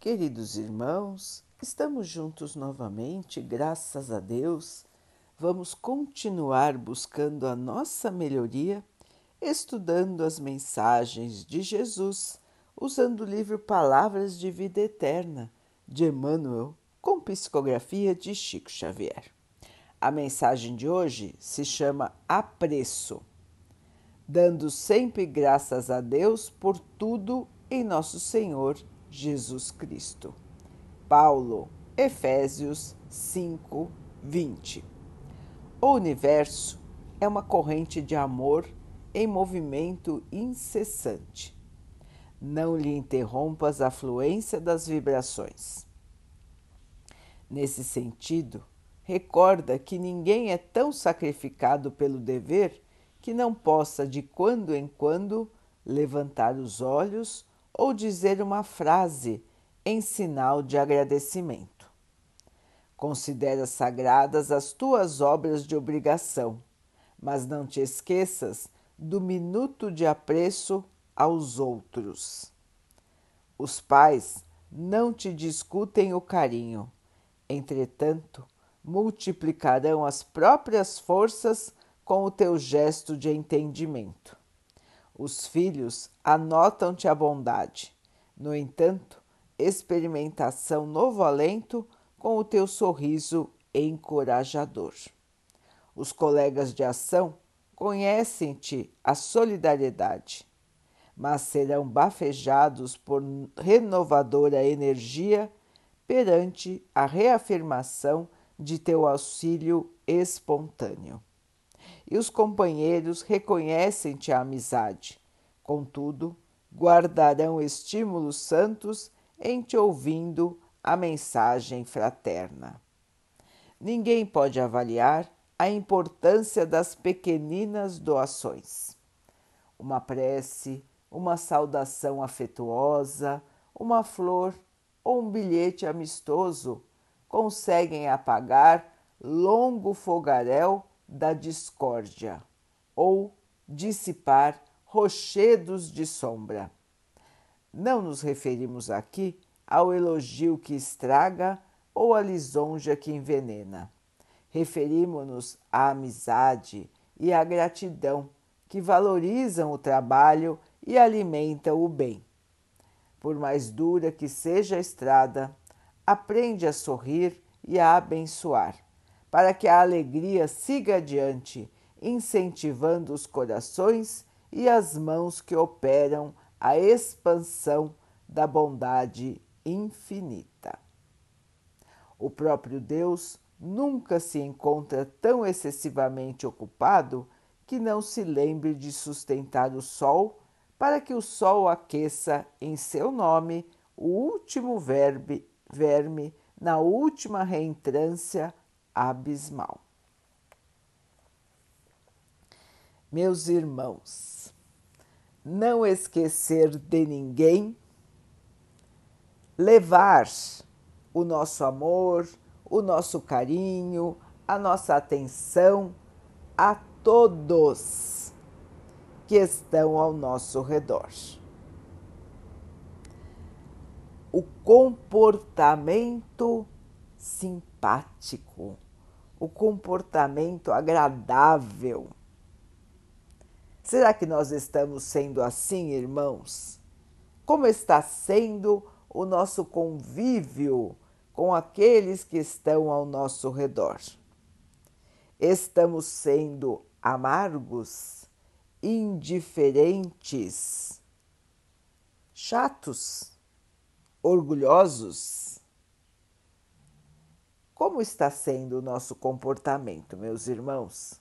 Queridos irmãos, estamos juntos novamente, graças a Deus. Vamos continuar buscando a nossa melhoria, estudando as mensagens de Jesus, usando o livro Palavras de Vida Eterna, de Emmanuel, com psicografia de Chico Xavier. A mensagem de hoje se chama Apreço, dando sempre graças a Deus por tudo em nosso Senhor Jesus Cristo. Paulo, Efésios 5, 20. O universo é uma corrente de amor em movimento incessante. Não lhe interrompas a fluência das vibrações. Nesse sentido, recorda que ninguém é tão sacrificado pelo dever que não possa, de quando em quando, levantar os olhos ou dizer uma frase em sinal de agradecimento. Considera sagradas as tuas obras de obrigação, mas não te esqueças do minuto de apreço aos outros. Os pais não te discutem o carinho, entretanto, multiplicarão as próprias forças com o teu gesto de entendimento. Os filhos anotam-te a bondade. No entanto, experimentação novo alento com o teu sorriso encorajador. Os colegas de ação conhecem-te a solidariedade, mas serão bafejados por renovadora energia perante a reafirmação de teu auxílio espontâneo e os companheiros reconhecem-te a amizade. Contudo, guardarão estímulos santos em te ouvindo a mensagem fraterna. Ninguém pode avaliar a importância das pequeninas doações. Uma prece, uma saudação afetuosa, uma flor ou um bilhete amistoso conseguem apagar longo fogaréu da discórdia ou dissipar rochedos de sombra. Não nos referimos aqui ao elogio que estraga ou à lisonja que envenena. Referimos-nos à amizade e à gratidão que valorizam o trabalho e alimentam o bem. Por mais dura que seja a estrada, aprende a sorrir e a abençoar para que a alegria siga adiante, incentivando os corações e as mãos que operam a expansão da bondade infinita. O próprio Deus nunca se encontra tão excessivamente ocupado que não se lembre de sustentar o sol para que o sol aqueça em seu nome o último verbe, verme na última reentrância abismal. Meus irmãos, não esquecer de ninguém, levar o nosso amor, o nosso carinho, a nossa atenção a todos que estão ao nosso redor. O comportamento simpático, o comportamento agradável. Será que nós estamos sendo assim, irmãos? Como está sendo o nosso convívio com aqueles que estão ao nosso redor? Estamos sendo amargos, indiferentes, chatos, orgulhosos? Como está sendo o nosso comportamento, meus irmãos?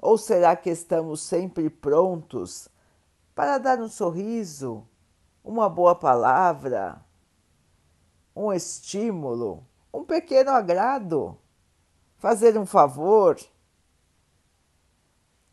Ou será que estamos sempre prontos para dar um sorriso, uma boa palavra, um estímulo, um pequeno agrado, fazer um favor?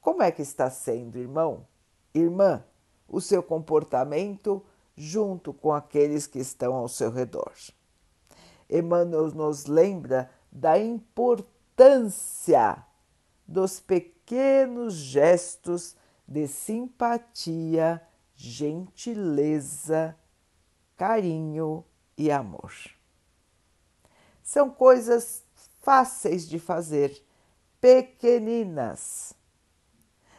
Como é que está sendo, irmão, irmã, o seu comportamento junto com aqueles que estão ao seu redor? Emmanuel nos lembra da importância dos pequenos gestos de simpatia, gentileza, carinho e amor. São coisas fáceis de fazer, pequeninas,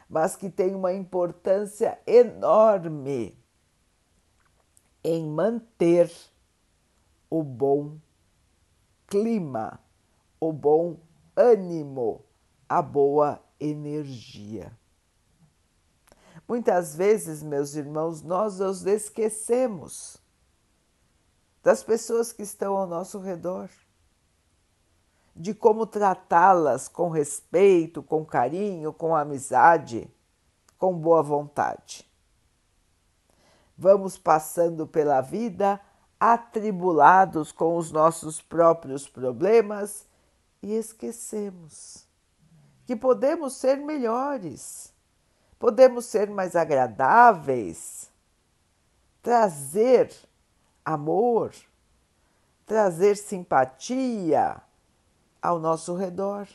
mas que têm uma importância enorme em manter o bom clima, o bom ânimo, a boa energia. Muitas vezes, meus irmãos, nós os esquecemos das pessoas que estão ao nosso redor, de como tratá-las com respeito, com carinho, com amizade, com boa vontade. Vamos passando pela vida atribulados com os nossos próprios problemas e esquecemos que podemos ser melhores, podemos ser mais agradáveis, trazer amor, trazer simpatia ao nosso redor.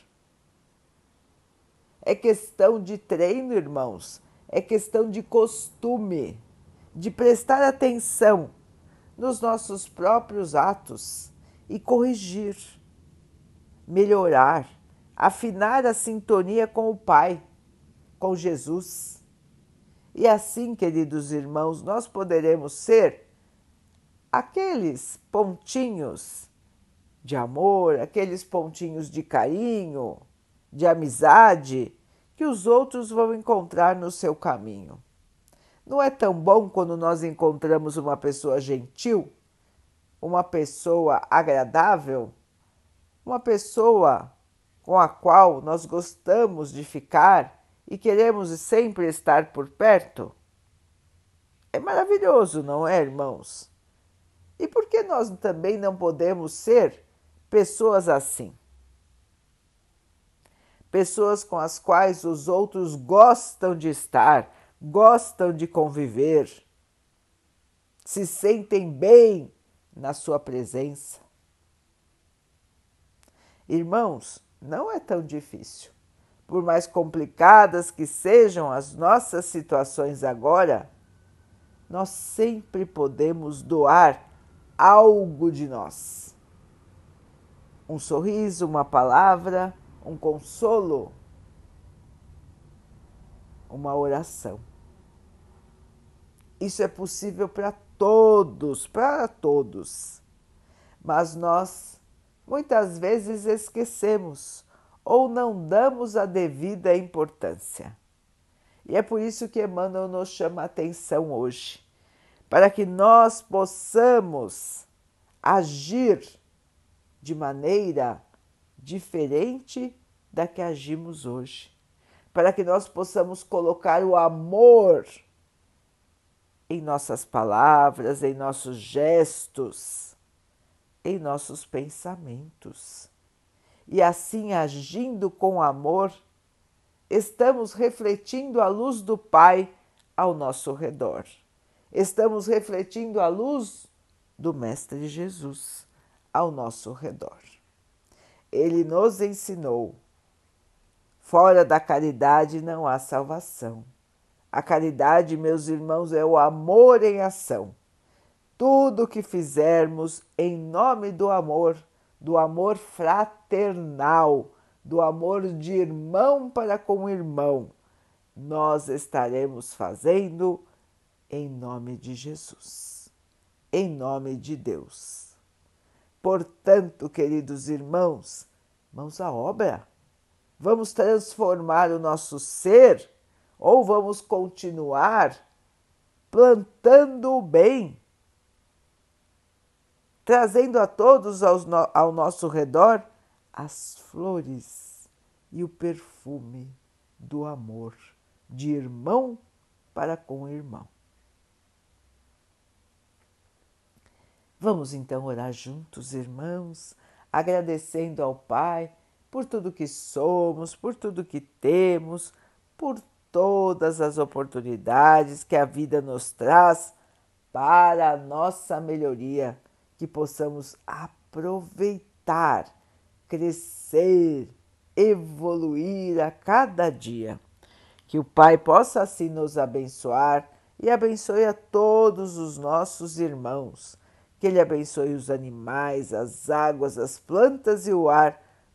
É questão de treino, irmãos, é questão de costume, de prestar atenção nos nossos próprios atos e corrigir, melhorar, afinar a sintonia com o Pai, com Jesus. E assim, queridos irmãos, nós poderemos ser aqueles pontinhos de amor, aqueles pontinhos de carinho, de amizade que os outros vão encontrar no seu caminho. Não é tão bom quando nós encontramos uma pessoa gentil, uma pessoa agradável, uma pessoa com a qual nós gostamos de ficar e queremos sempre estar por perto? É maravilhoso, não é, irmãos? E por que nós também não podemos ser pessoas assim? Pessoas com as quais os outros gostam de estar, gostam de conviver, se sentem bem na sua presença. Irmãos, não é tão difícil. Por mais complicadas que sejam as nossas situações agora, nós sempre podemos doar algo de nós. Um sorriso, uma palavra, um consolo, uma oração. Isso é possível para todos, para todos. Mas nós muitas vezes esquecemos ou não damos a devida importância. E é por isso que Emmanuel nos chama a atenção hoje, para que nós possamos agir de maneira diferente da que agimos hoje, para que nós possamos colocar o amor em nossas palavras, em nossos gestos, em nossos pensamentos. E assim, agindo com amor, estamos refletindo a luz do Pai ao nosso redor. Estamos refletindo a luz do Mestre Jesus ao nosso redor. Ele nos ensinou: fora da caridade não há salvação. A caridade, meus irmãos, é o amor em ação. Tudo que fizermos em nome do amor, do amor fraternal, do amor de irmão para com irmão, nós estaremos fazendo em nome de Jesus, em nome de Deus. Portanto, queridos irmãos, mãos à obra. Vamos transformar o nosso ser ou vamos continuar plantando o bem, trazendo a todos ao nosso redor as flores e o perfume do amor de irmão para com irmão. Vamos então orar juntos, irmãos, agradecendo ao Pai por tudo que somos, por tudo que temos, por todas as oportunidades que a vida nos traz para a nossa melhoria, que possamos aproveitar, crescer, evoluir a cada dia. Que o Pai possa assim nos abençoar e abençoe a todos os nossos irmãos. que Ele abençoe os animais, as águas, as plantas e o ar